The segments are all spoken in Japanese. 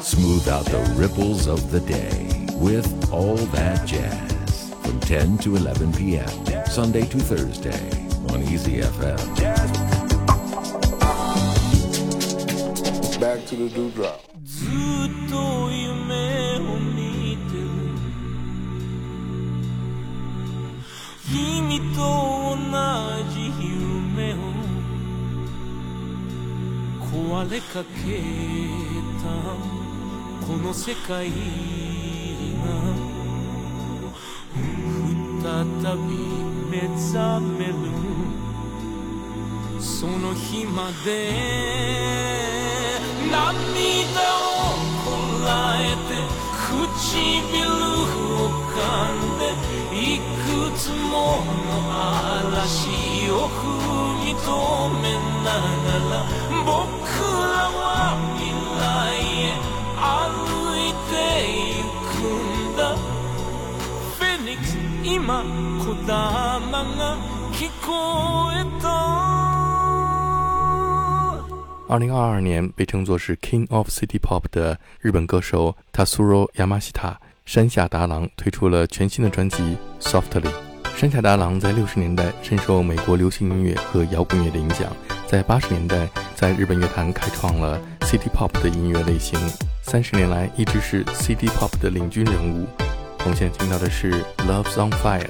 Smooth out the ripples of the day with all that jazz from 10 to 11 p.m. Sunday to Thursday on Easy FM. Back to the dewdrop. ずっと夢を見てる君と同じ夢を 壊れかけたこの世界が再び目覚める。その日まで涙をこらえて唇を噛んでいくつもの嵐を踏み止めながら僕ス今こだまが聞こえた二零二二年被称作是 King of City Pop 的日本歌手 Tatsuro Yamashita 山下达郎推出了全新的专辑《Softly》。山下达郎在六十年代深受美国流行音乐和摇滚乐的影响，在八十年代在日本乐坛开创了 City Pop 的音乐类型，三十年来一直是 City Pop 的领军人物。 我们现在听到的是《Love's on Fire》。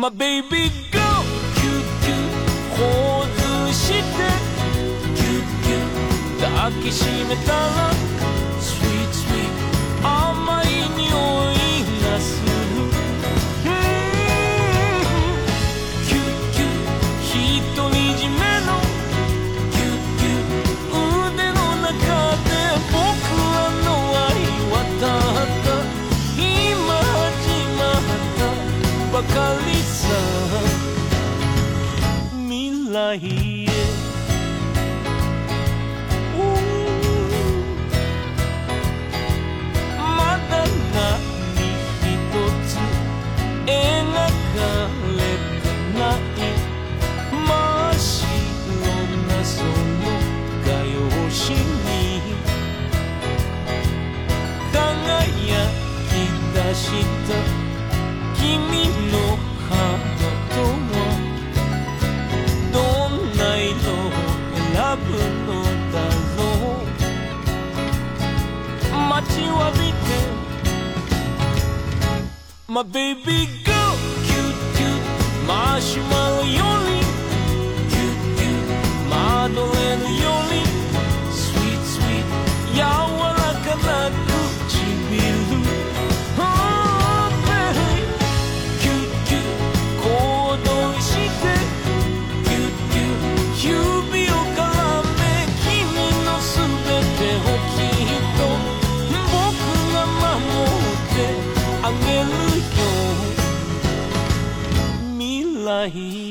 My baby go キュキュ構図して。キュキュ抱きしめたらかりさ未来へ。まだ何一つ描かれてない。まっろなそのかよしに。輝きだした。My baby girl, cute, cute, marshmallow, नहीं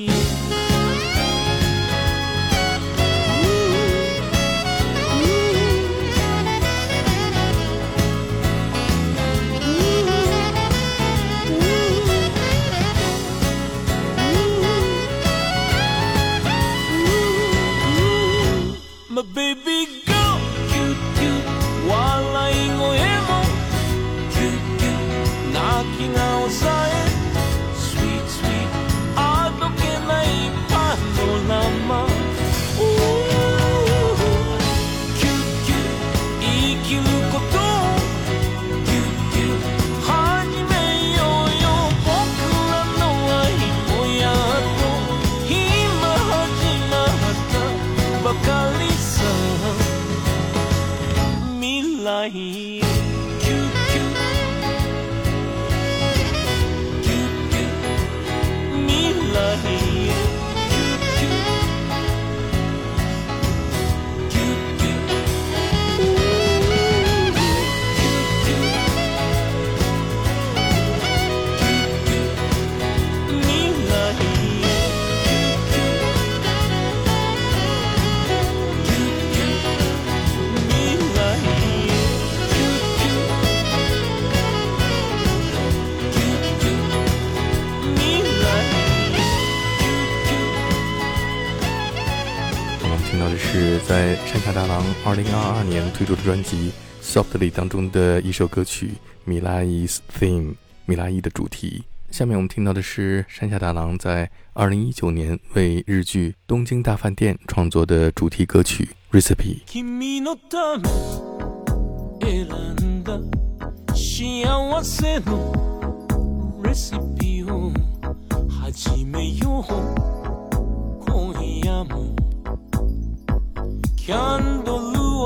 推出的专辑《Softly》当中的一首歌曲《米拉伊 's Theme》米拉伊的主题。下面我们听到的是山下大郎在二零一九年为日剧《东京大饭店》创作的主题歌曲《Recipe》。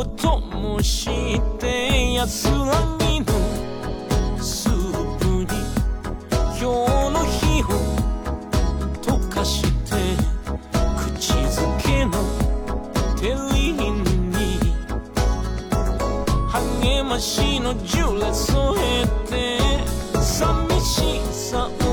や灯して安らぎのスープに今日の日を溶かして口づけのテリーに励ましのジュレ添えて寂しさを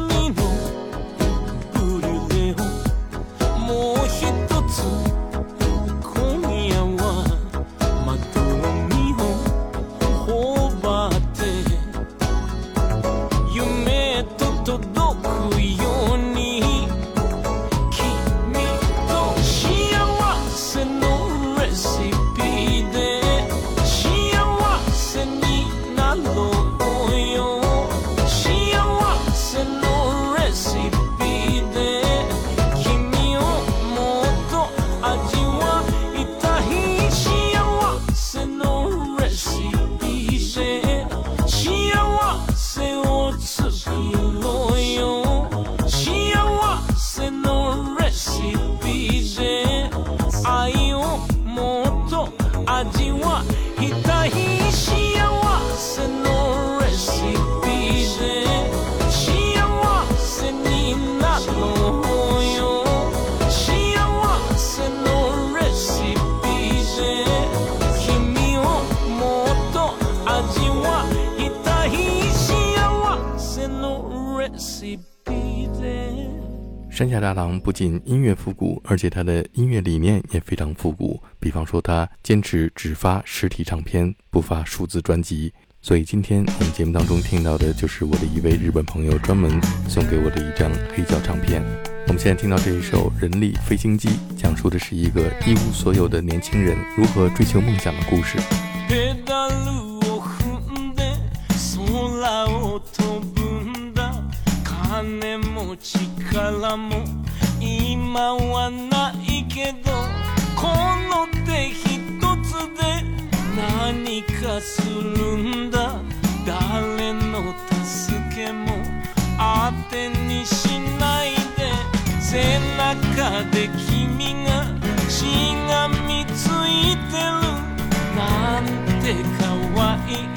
山下大郎不仅音乐复古，而且他的音乐理念也非常复古。比方说，他坚持只发实体唱片，不发数字专辑。所以今天我们节目当中听到的就是我的一位日本朋友专门送给我的一张黑胶唱片。我们现在听到这一首《人力飞行机》，讲述的是一个一无所有的年轻人如何追求梦想的故事。力も今はないけどこの手一つで何かするんだ。誰の助けも当てにしないで背中で君がしがみついてる。なんて可愛い。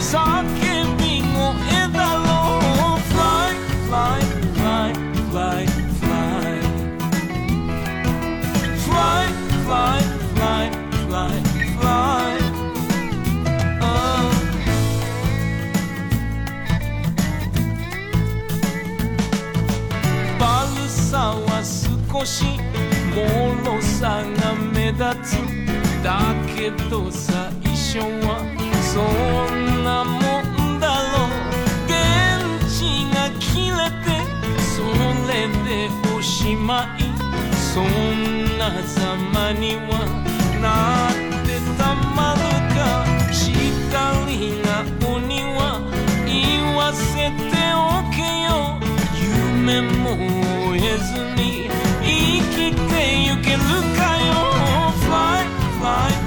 叫び少し脆さが目立つだけど最初はそんなもんだろう。電池が切れてそれでおしまいそんなざまにはなってたまるか。光が鬼は言わせておけよ夢も追えずに生きてゆけるかよ Fly, fly, fly,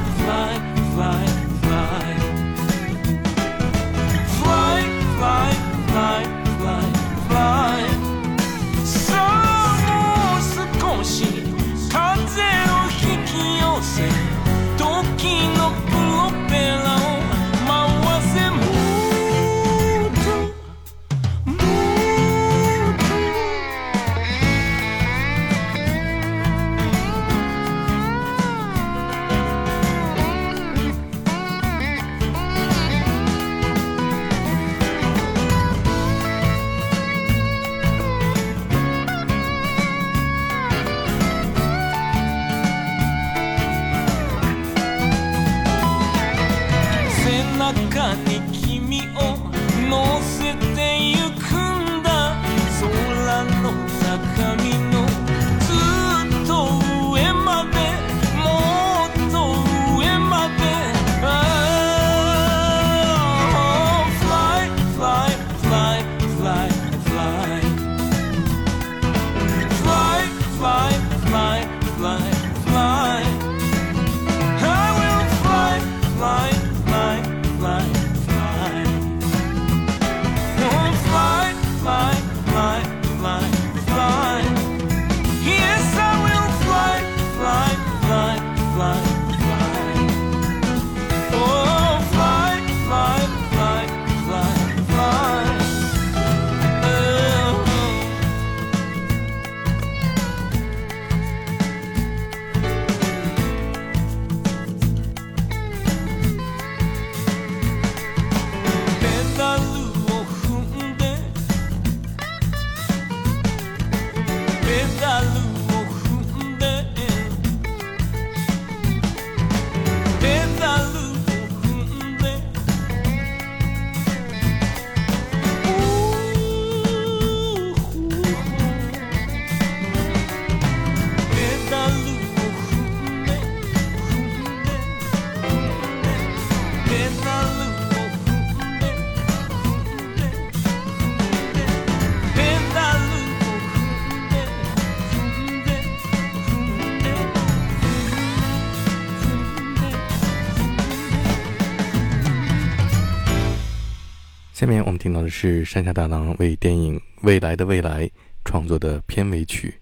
山下大郎为电影未来的未来创作的片尾曲。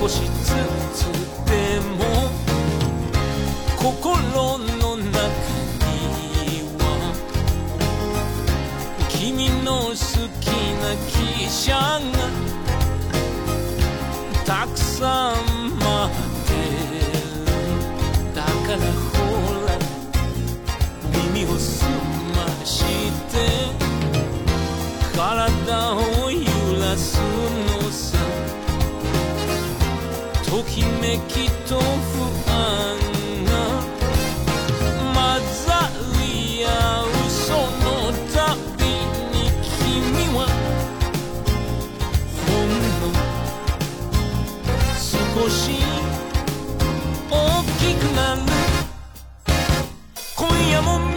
少しずつでも心の中には君の好きな汽車がたくさんきめきと不安が混ざり合うそのたびに君はほんの少し大きくなる。今夜もミュー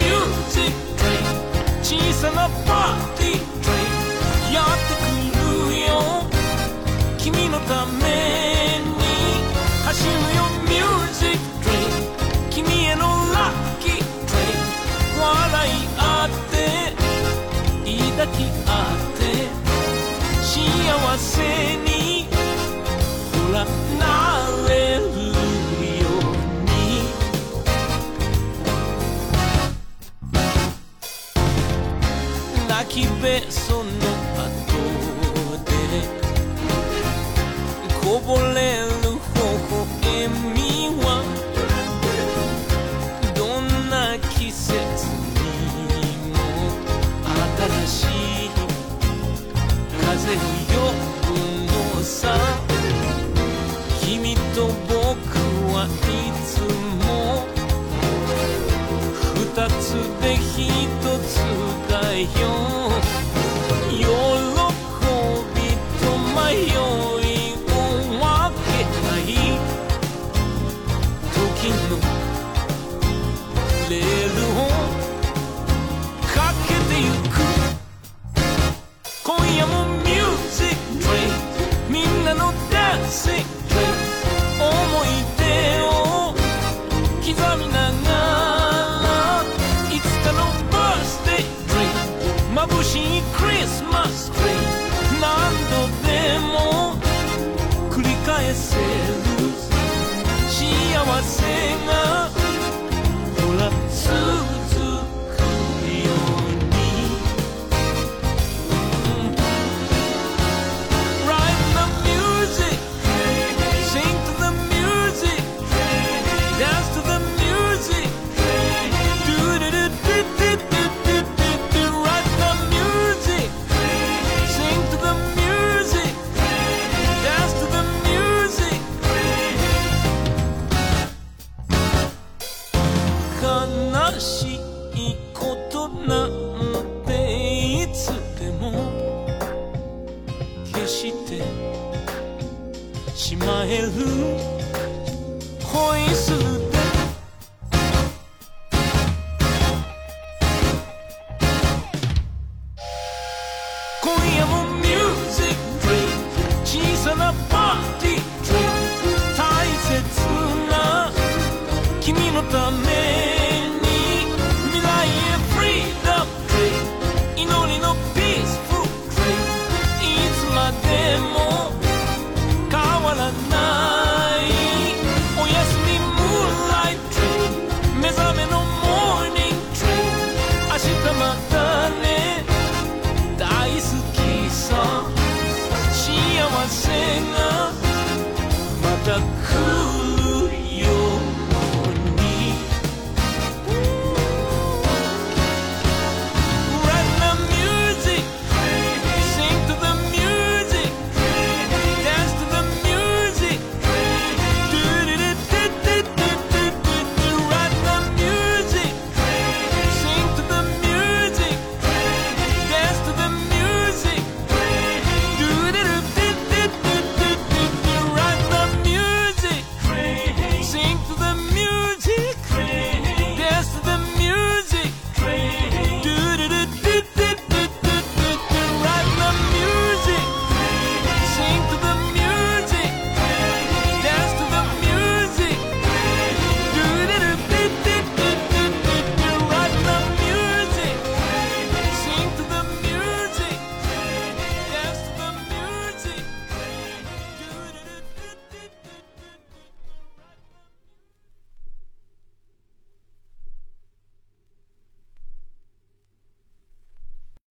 ジック小さなパーティーやってくるよ。君のためべその後でこぼれる微笑みはどんな季節にも新しい風よ呼ぶのさ。君と僕はいつも二つで一つだよ。See.